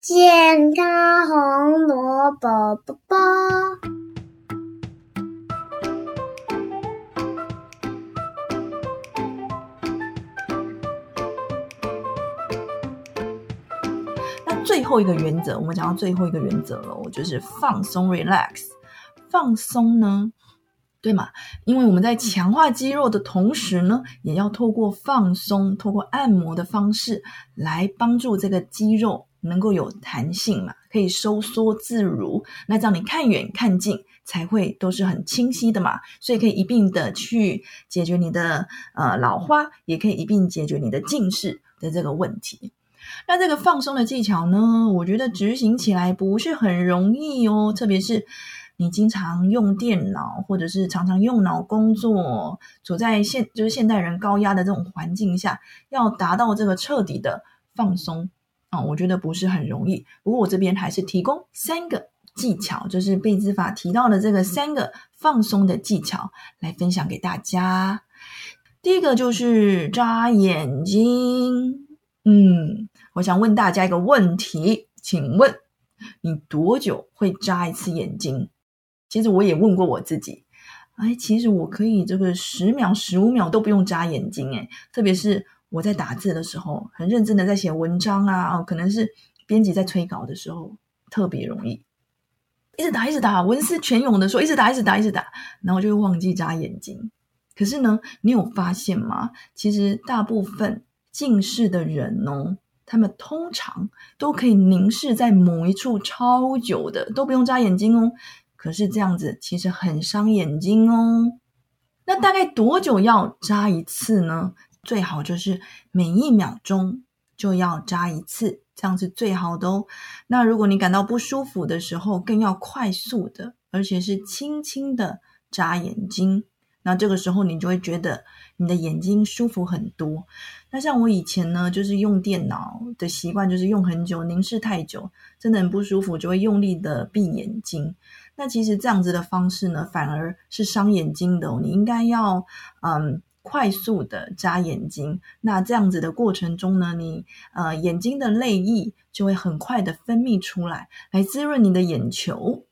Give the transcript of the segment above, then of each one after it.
健康红萝卜卜卜。那最后一个原则，我们讲到最后一个原则了，就是放松 （relax）。放松呢，对吗？因为我们在强化肌肉的同时呢，也要透过放松、透过按摩的方式来帮助这个肌肉能够有弹性嘛，可以收缩自如。那这样你看远看近才会都是很清晰的嘛，所以可以一并的去解决你的呃老花，也可以一并解决你的近视的这个问题。那这个放松的技巧呢，我觉得执行起来不是很容易哦，特别是你经常用电脑，或者是常常用脑工作，处在现就是现代人高压的这种环境下，要达到这个彻底的放松啊，我觉得不是很容易。不过我这边还是提供三个技巧，就是贝兹法提到的这个三个放松的技巧来分享给大家。第一个就是眨眼睛，嗯。我想问大家一个问题，请问你多久会眨一次眼睛？其实我也问过我自己，哎，其实我可以这个十秒、十五秒都不用眨眼睛，哎，特别是我在打字的时候，很认真的在写文章啊，哦，可能是编辑在催稿的时候，特别容易一直打、一直打，文思泉涌的说，一直打、一直打、一直打，然后就会忘记眨眼睛。可是呢，你有发现吗？其实大部分近视的人哦。他们通常都可以凝视在某一处超久的，都不用眨眼睛哦。可是这样子其实很伤眼睛哦。那大概多久要眨一次呢？最好就是每一秒钟就要眨一次，这样是最好的哦。那如果你感到不舒服的时候，更要快速的，而且是轻轻的眨眼睛。那这个时候你就会觉得你的眼睛舒服很多。那像我以前呢，就是用电脑的习惯，就是用很久，凝视太久，真的很不舒服，就会用力的闭眼睛。那其实这样子的方式呢，反而是伤眼睛的。你应该要嗯快速的眨眼睛。那这样子的过程中呢，你呃眼睛的泪液就会很快的分泌出来，来滋润你的眼球。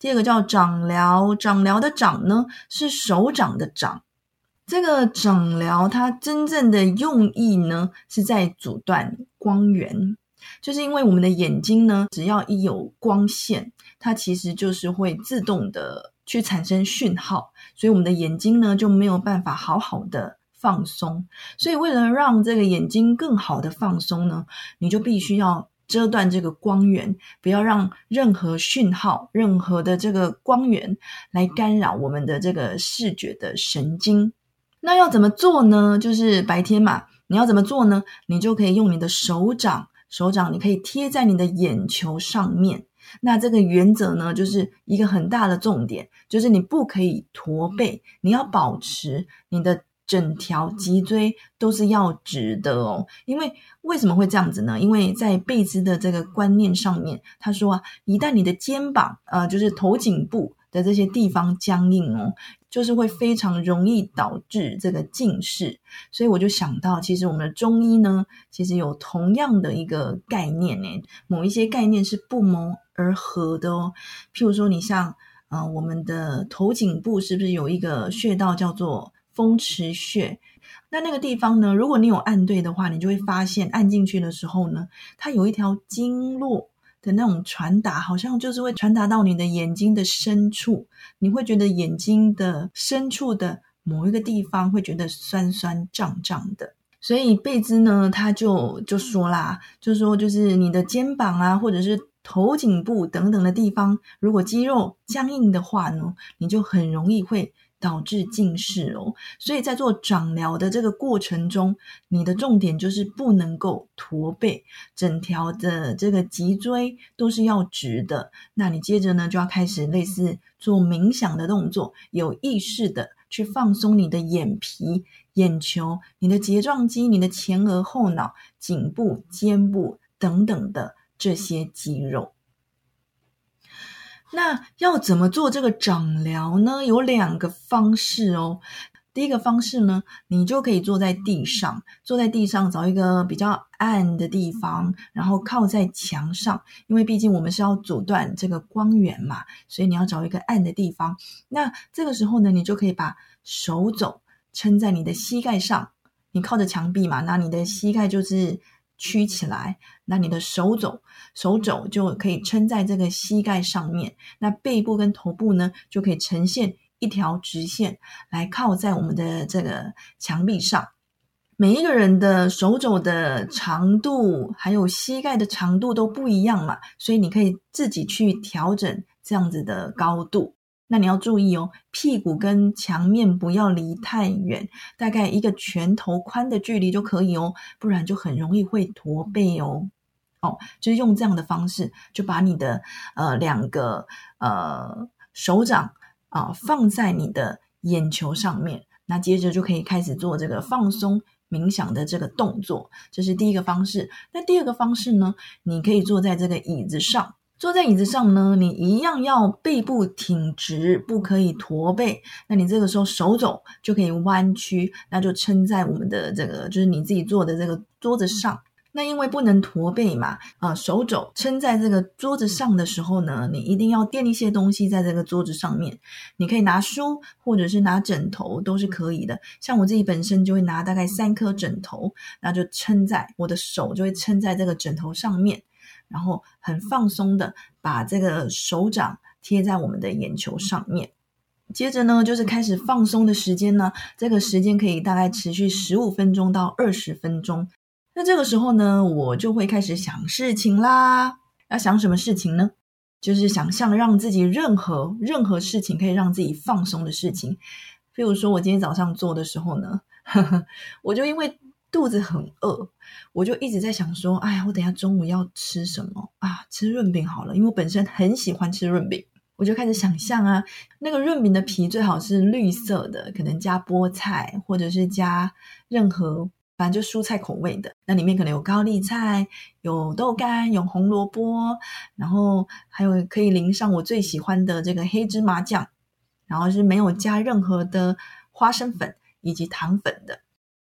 第二个叫掌疗，掌疗的掌呢是手掌的掌。这个掌疗它真正的用意呢是在阻断光源，就是因为我们的眼睛呢，只要一有光线，它其实就是会自动的去产生讯号，所以我们的眼睛呢就没有办法好好的放松。所以为了让这个眼睛更好的放松呢，你就必须要。遮断这个光源，不要让任何讯号、任何的这个光源来干扰我们的这个视觉的神经。那要怎么做呢？就是白天嘛，你要怎么做呢？你就可以用你的手掌，手掌你可以贴在你的眼球上面。那这个原则呢，就是一个很大的重点，就是你不可以驼背，你要保持你的。整条脊椎都是要直的哦，因为为什么会这样子呢？因为在贝兹的这个观念上面，他说啊，一旦你的肩膀呃，就是头颈部的这些地方僵硬哦，就是会非常容易导致这个近视。所以我就想到，其实我们的中医呢，其实有同样的一个概念呢，某一些概念是不谋而合的哦。譬如说，你像呃，我们的头颈部是不是有一个穴道叫做？风池穴，那那个地方呢？如果你有按对的话，你就会发现按进去的时候呢，它有一条经络的那种传达，好像就是会传达到你的眼睛的深处，你会觉得眼睛的深处的某一个地方会觉得酸酸胀胀的。所以贝兹呢，他就就说啦，就说就是你的肩膀啊，或者是头颈部等等的地方，如果肌肉僵硬的话呢，你就很容易会。导致近视哦，所以在做掌疗的这个过程中，你的重点就是不能够驼背，整条的这个脊椎都是要直的。那你接着呢，就要开始类似做冥想的动作，有意识的去放松你的眼皮、眼球、你的睫状肌、你的前额后脑、颈部、肩部等等的这些肌肉。那要怎么做这个掌疗呢？有两个方式哦。第一个方式呢，你就可以坐在地上，坐在地上找一个比较暗的地方，然后靠在墙上，因为毕竟我们是要阻断这个光源嘛，所以你要找一个暗的地方。那这个时候呢，你就可以把手肘撑在你的膝盖上，你靠着墙壁嘛，那你的膝盖就是曲起来，那你的手肘手肘就可以撑在这个膝盖上面，那背部跟头部呢就可以呈现。一条直线来靠在我们的这个墙壁上，每一个人的手肘的长度还有膝盖的长度都不一样嘛，所以你可以自己去调整这样子的高度。那你要注意哦，屁股跟墙面不要离太远，大概一个拳头宽的距离就可以哦，不然就很容易会驼背哦。哦，就是用这样的方式，就把你的呃两个呃手掌。啊，放在你的眼球上面，那接着就可以开始做这个放松冥想的这个动作，这是第一个方式。那第二个方式呢？你可以坐在这个椅子上，坐在椅子上呢，你一样要背部挺直，不可以驼背。那你这个时候手肘就可以弯曲，那就撑在我们的这个，就是你自己坐的这个桌子上。那因为不能驼背嘛，啊，手肘撑在这个桌子上的时候呢，你一定要垫一些东西在这个桌子上面。你可以拿书，或者是拿枕头，都是可以的。像我自己本身就会拿大概三颗枕头，那就撑在我的手就会撑在这个枕头上面，然后很放松的把这个手掌贴在我们的眼球上面。接着呢，就是开始放松的时间呢，这个时间可以大概持续十五分钟到二十分钟。那这个时候呢，我就会开始想事情啦。要想什么事情呢？就是想象让自己任何任何事情可以让自己放松的事情。譬如说，我今天早上做的时候呢，我就因为肚子很饿，我就一直在想说，哎呀，我等下中午要吃什么啊？吃润饼好了，因为我本身很喜欢吃润饼，我就开始想象啊，那个润饼的皮最好是绿色的，可能加菠菜，或者是加任何。反正就蔬菜口味的，那里面可能有高丽菜、有豆干、有红萝卜，然后还有可以淋上我最喜欢的这个黑芝麻酱，然后是没有加任何的花生粉以及糖粉的，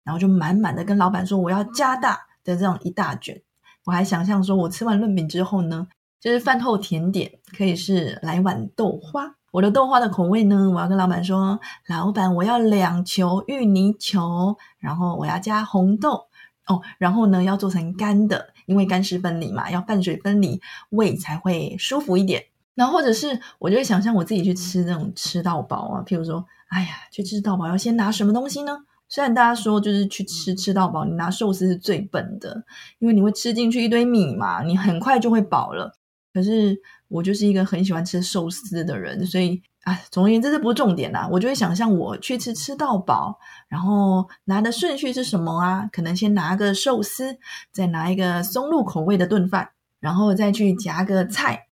然后就满满的跟老板说我要加大的这样一大卷。我还想象说我吃完润饼之后呢，就是饭后甜点可以是来碗豆花。我的豆花的口味呢？我要跟老板说，老板，我要两球芋泥球，然后我要加红豆哦，然后呢要做成干的，因为干湿分离嘛，要拌水分离，胃才会舒服一点。那或者是我就会想象我自己去吃那种吃到饱啊，譬如说，哎呀，去吃到饱要先拿什么东西呢？虽然大家说就是去吃吃到饱，你拿寿司是最笨的，因为你会吃进去一堆米嘛，你很快就会饱了。可是。我就是一个很喜欢吃寿司的人，所以啊，总而言之，这不是重点啦。我就会想象我去吃吃到饱，然后拿的顺序是什么啊？可能先拿个寿司，再拿一个松露口味的炖饭，然后再去夹个菜，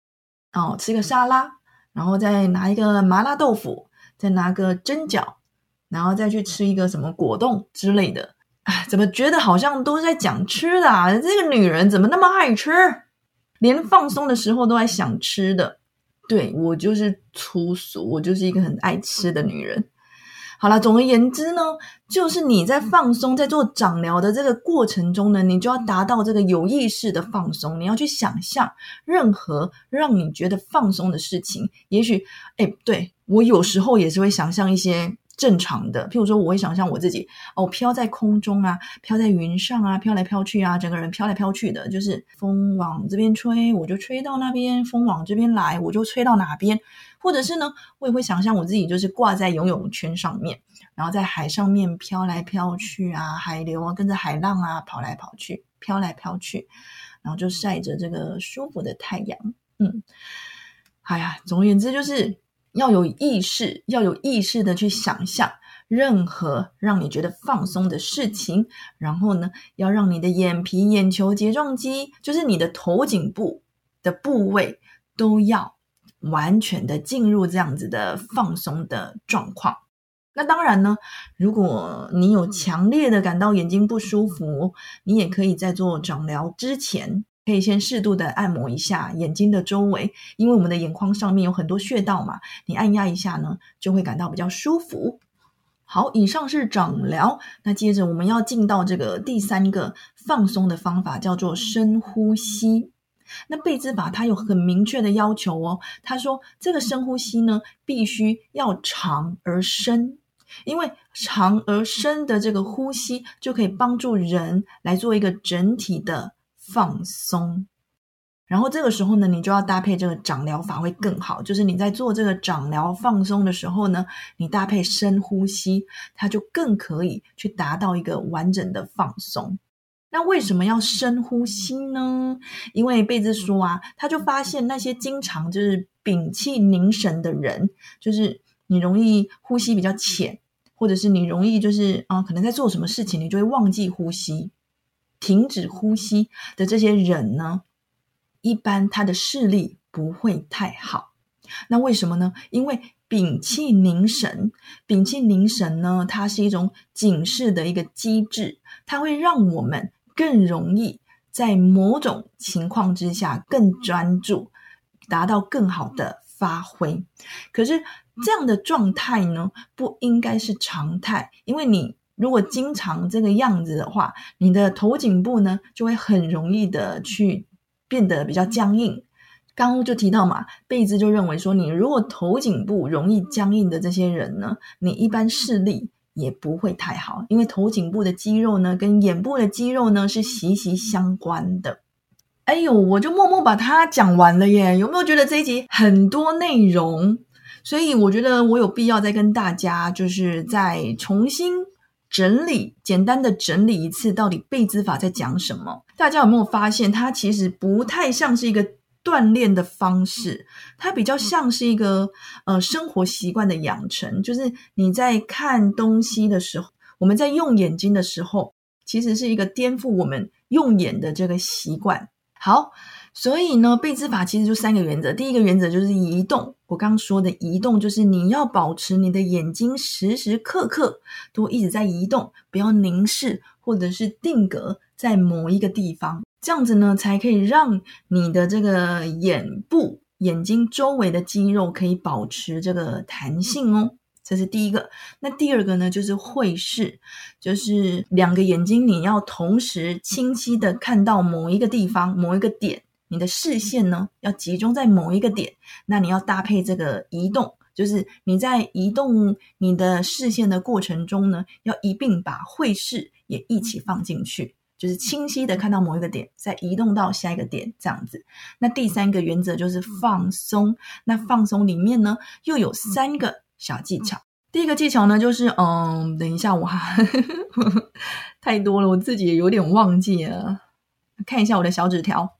哦，吃个沙拉，然后再拿一个麻辣豆腐，再拿个蒸饺，然后再去吃一个什么果冻之类的。啊，怎么觉得好像都是在讲吃的？啊？这个女人怎么那么爱吃？连放松的时候都在想吃的，对我就是粗俗，我就是一个很爱吃的女人。好了，总而言之呢，就是你在放松，在做长疗的这个过程中呢，你就要达到这个有意识的放松。你要去想象任何让你觉得放松的事情。也许，哎，对我有时候也是会想象一些。正常的，譬如说，我会想象我自己哦，飘在空中啊，飘在云上啊，飘来飘去啊，整个人飘来飘去的，就是风往这边吹，我就吹到那边；风往这边来，我就吹到哪边。或者是呢，我也会想象我自己就是挂在游泳圈上面，然后在海上面飘来飘去啊，海流啊，跟着海浪啊跑来跑去，飘来飘去，然后就晒着这个舒服的太阳。嗯，哎呀，总而言之就是。要有意识，要有意识的去想象任何让你觉得放松的事情，然后呢，要让你的眼皮、眼球、睫状肌，就是你的头颈部的部位，都要完全的进入这样子的放松的状况。那当然呢，如果你有强烈的感到眼睛不舒服，你也可以在做掌疗之前。可以先适度的按摩一下眼睛的周围，因为我们的眼眶上面有很多穴道嘛，你按压一下呢，就会感到比较舒服。好，以上是掌疗。那接着我们要进到这个第三个放松的方法，叫做深呼吸。那贝兹法它有很明确的要求哦，他说这个深呼吸呢，必须要长而深，因为长而深的这个呼吸就可以帮助人来做一个整体的放松。然后这个时候呢，你就要搭配这个掌疗法会更好。就是你在做这个掌疗放松的时候呢，你搭配深呼吸，它就更可以去达到一个完整的放松。那为什么要深呼吸呢？因为贝兹说啊，他就发现那些经常就是屏气凝神的人，就是你容易呼吸比较浅，或者是你容易就是啊，可能在做什么事情，你就会忘记呼吸、停止呼吸的这些人呢。一般他的视力不会太好，那为什么呢？因为屏气凝神，屏气凝神呢，它是一种警示的一个机制，它会让我们更容易在某种情况之下更专注，达到更好的发挥。可是这样的状态呢，不应该是常态，因为你如果经常这个样子的话，你的头颈部呢就会很容易的去。变得比较僵硬，刚就提到嘛，贝兹就认为说，你如果头颈部容易僵硬的这些人呢，你一般视力也不会太好，因为头颈部的肌肉呢，跟眼部的肌肉呢是息息相关的。哎呦，我就默默把它讲完了耶，有没有觉得这一集很多内容？所以我觉得我有必要再跟大家就是再重新。整理简单的整理一次，到底贝兹法在讲什么？大家有没有发现，它其实不太像是一个锻炼的方式，它比较像是一个呃生活习惯的养成。就是你在看东西的时候，我们在用眼睛的时候，其实是一个颠覆我们用眼的这个习惯。好。所以呢，贝兹法其实就三个原则。第一个原则就是移动，我刚刚说的移动，就是你要保持你的眼睛时时刻刻都一直在移动，不要凝视或者是定格在某一个地方，这样子呢，才可以让你的这个眼部、眼睛周围的肌肉可以保持这个弹性哦。这是第一个。那第二个呢，就是会视，就是两个眼睛你要同时清晰的看到某一个地方、某一个点。你的视线呢，要集中在某一个点，那你要搭配这个移动，就是你在移动你的视线的过程中呢，要一并把会视也一起放进去，就是清晰的看到某一个点，再移动到下一个点这样子。那第三个原则就是放松，那放松里面呢，又有三个小技巧。第一个技巧呢，就是嗯，等一下我还 太多了，我自己也有点忘记了，看一下我的小纸条。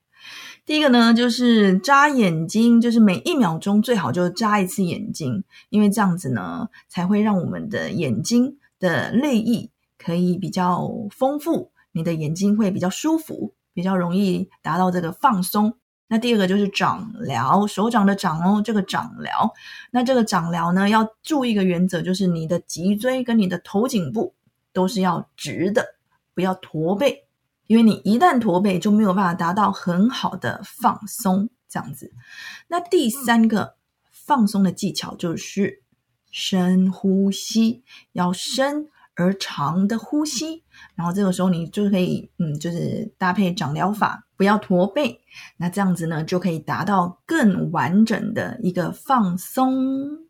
第一个呢，就是眨眼睛，就是每一秒钟最好就眨一次眼睛，因为这样子呢，才会让我们的眼睛的泪液可以比较丰富，你的眼睛会比较舒服，比较容易达到这个放松。那第二个就是掌疗，手掌的掌哦，这个掌疗，那这个掌疗呢，要注意一个原则，就是你的脊椎跟你的头颈部都是要直的，不要驼背。因为你一旦驼背，就没有办法达到很好的放松，这样子。那第三个放松的技巧就是深呼吸，要深而长的呼吸。然后这个时候你就可以，嗯，就是搭配掌疗法，不要驼背。那这样子呢，就可以达到更完整的一个放松。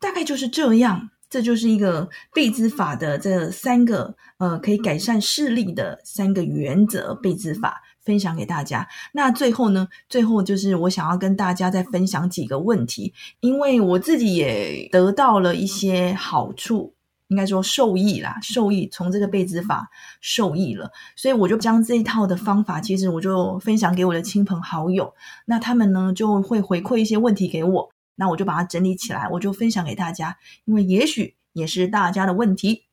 大概就是这样。这就是一个贝兹法的这三个呃，可以改善视力的三个原则。贝兹法分享给大家。那最后呢，最后就是我想要跟大家再分享几个问题，因为我自己也得到了一些好处，应该说受益啦，受益从这个贝兹法受益了，所以我就将这一套的方法，其实我就分享给我的亲朋好友，那他们呢就会回馈一些问题给我。那我就把它整理起来，我就分享给大家，因为也许也是大家的问题。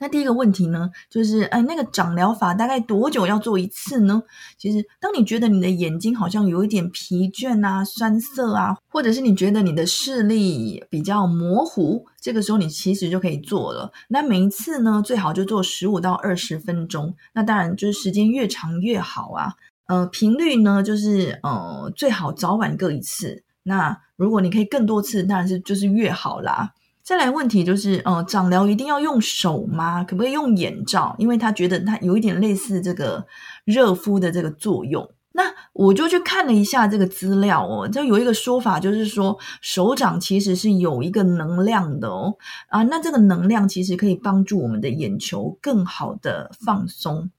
那第一个问题呢，就是哎，那个掌疗法大概多久要做一次呢？其实，当你觉得你的眼睛好像有一点疲倦啊、酸涩啊，或者是你觉得你的视力比较模糊，这个时候你其实就可以做了。那每一次呢，最好就做十五到二十分钟。那当然就是时间越长越好啊。呃，频率呢，就是呃，最好早晚各一次。那如果你可以更多次，当然是就是越好啦。再来问题就是，呃，长疗一定要用手吗？可不可以用眼罩？因为他觉得他有一点类似这个热敷的这个作用。那我就去看了一下这个资料哦，就有一个说法，就是说手掌其实是有一个能量的哦，啊，那这个能量其实可以帮助我们的眼球更好的放松。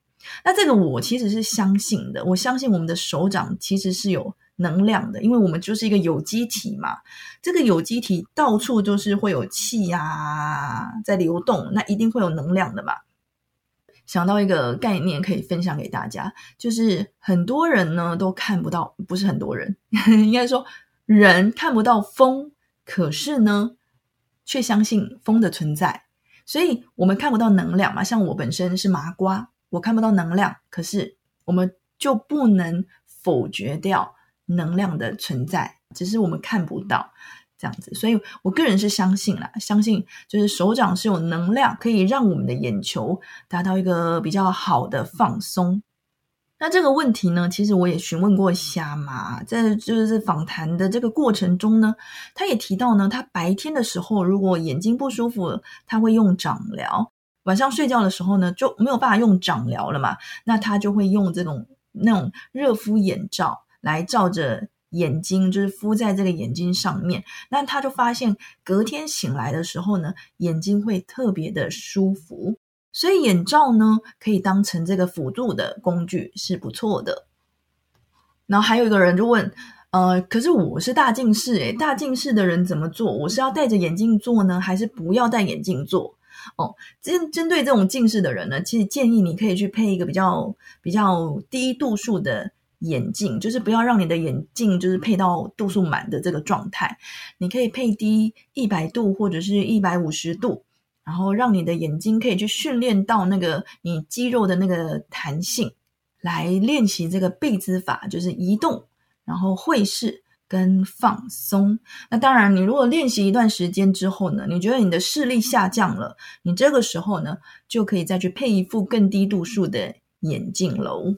那这个我其实是相信的，我相信我们的手掌其实是有。能量的，因为我们就是一个有机体嘛，这个有机体到处都是会有气呀在流动，那一定会有能量的嘛。想到一个概念可以分享给大家，就是很多人呢都看不到，不是很多人，应该说人看不到风，可是呢却相信风的存在，所以我们看不到能量嘛。像我本身是麻瓜，我看不到能量，可是我们就不能否决掉。能量的存在，只是我们看不到这样子，所以我个人是相信啦，相信就是手掌是有能量，可以让我们的眼球达到一个比较好的放松。那这个问题呢，其实我也询问过虾妈，在就是访谈的这个过程中呢，他也提到呢，他白天的时候如果眼睛不舒服，他会用掌疗；晚上睡觉的时候呢，就没有办法用掌疗了嘛，那他就会用这种那种热敷眼罩。来照着眼睛，就是敷在这个眼睛上面，那他就发现隔天醒来的时候呢，眼睛会特别的舒服，所以眼罩呢可以当成这个辅助的工具是不错的。然后还有一个人就问，呃，可是我是大近视，诶大近视的人怎么做？我是要戴着眼镜做呢，还是不要戴眼镜做？哦，针针对这种近视的人呢，其实建议你可以去配一个比较比较低度数的。眼镜就是不要让你的眼镜就是配到度数满的这个状态，你可以配低一百度或者是一百五十度，然后让你的眼睛可以去训练到那个你肌肉的那个弹性，来练习这个背姿法，就是移动，然后会视跟放松。那当然，你如果练习一段时间之后呢，你觉得你的视力下降了，你这个时候呢就可以再去配一副更低度数的眼镜喽。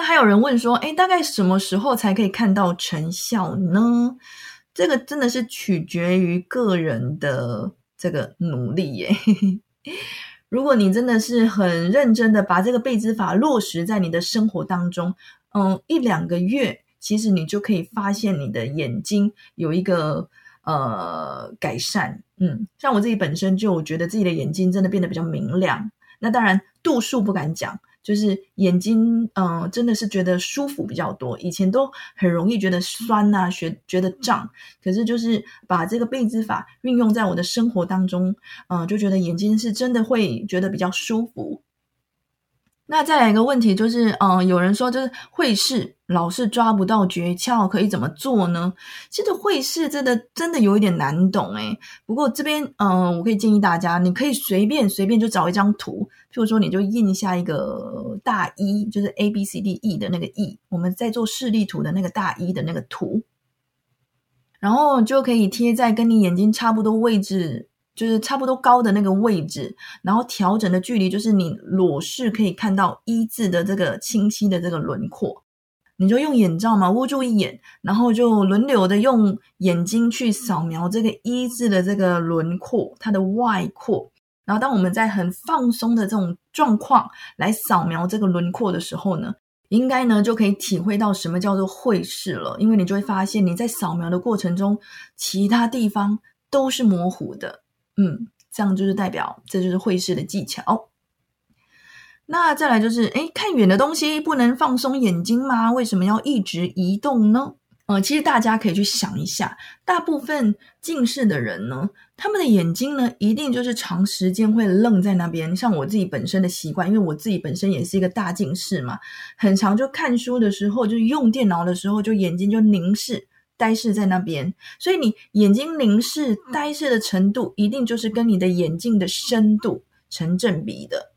那还有人问说，哎，大概什么时候才可以看到成效呢？这个真的是取决于个人的这个努力耶。如果你真的是很认真的把这个背姿法落实在你的生活当中，嗯，一两个月，其实你就可以发现你的眼睛有一个呃改善。嗯，像我自己本身就觉得自己的眼睛真的变得比较明亮。那当然度数不敢讲。就是眼睛，嗯，真的是觉得舒服比较多。以前都很容易觉得酸呐，觉觉得胀。可是就是把这个背姿法运用在我的生活当中，嗯，就觉得眼睛是真的会觉得比较舒服。那再来一个问题，就是，嗯，有人说，就是会试老是抓不到诀窍，可以怎么做呢？其实会试真的真的有一点难懂诶不过这边，嗯，我可以建议大家，你可以随便随便就找一张图，譬如说，你就印下一个大一，就是 A B C D E 的那个 E，我们在做视力图的那个大一的那个图，然后就可以贴在跟你眼睛差不多位置。就是差不多高的那个位置，然后调整的距离就是你裸视可以看到一字的这个清晰的这个轮廓，你就用眼罩嘛捂住一眼，然后就轮流的用眼睛去扫描这个一字的这个轮廓，它的外扩。然后当我们在很放松的这种状况来扫描这个轮廓的时候呢，应该呢就可以体会到什么叫做会视了，因为你就会发现你在扫描的过程中，其他地方都是模糊的。嗯，这样就是代表这就是会视的技巧。那再来就是，哎，看远的东西不能放松眼睛吗？为什么要一直移动呢？呃，其实大家可以去想一下，大部分近视的人呢，他们的眼睛呢，一定就是长时间会愣在那边。像我自己本身的习惯，因为我自己本身也是一个大近视嘛，很长就看书的时候，就用电脑的时候，就眼睛就凝视。呆视在那边，所以你眼睛凝视、呆视的程度，一定就是跟你的眼镜的深度成正比的。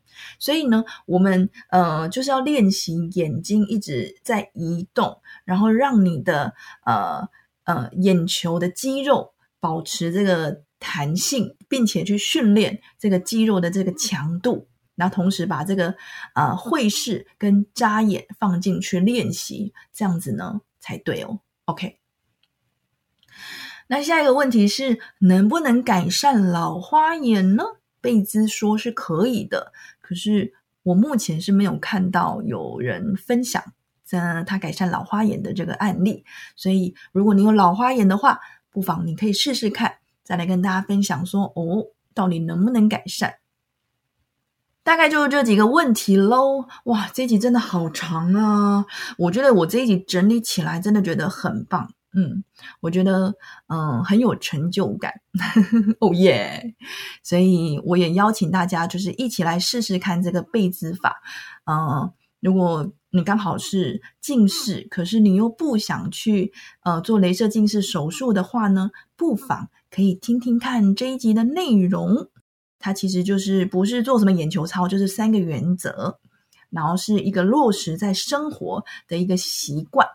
所以呢，我们呃就是要练习眼睛一直在移动，然后让你的呃呃眼球的肌肉保持这个弹性，并且去训练这个肌肉的这个强度，然后同时把这个呃会视跟眨眼放进去练习，这样子呢才对哦。OK。那下一个问题是，能不能改善老花眼呢？贝兹说是可以的，可是我目前是没有看到有人分享在他改善老花眼的这个案例。所以，如果你有老花眼的话，不妨你可以试试看，再来跟大家分享说哦，到底能不能改善？大概就是这几个问题喽。哇，这一集真的好长啊！我觉得我这一集整理起来真的觉得很棒。嗯，我觉得嗯很有成就感，哦耶！所以我也邀请大家，就是一起来试试看这个贝兹法。嗯，如果你刚好是近视，可是你又不想去呃做镭射近视手术的话呢，不妨可以听听看这一集的内容。它其实就是不是做什么眼球操，就是三个原则，然后是一个落实在生活的一个习惯。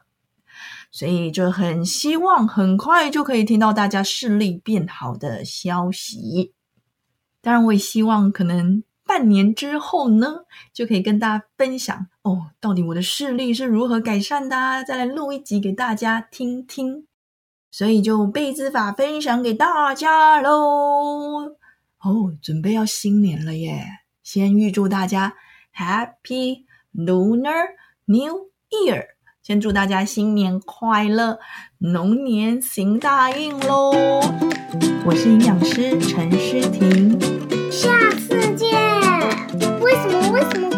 所以就很希望很快就可以听到大家视力变好的消息。当然，我也希望可能半年之后呢，就可以跟大家分享哦，到底我的视力是如何改善的，再来录一集给大家听听。所以就贝字法分享给大家喽。哦，准备要新年了耶！先预祝大家 Happy Lunar New Year。先祝大家新年快乐龙年行大运喽。我是营养师陈诗婷。下次见。为什么？为什么？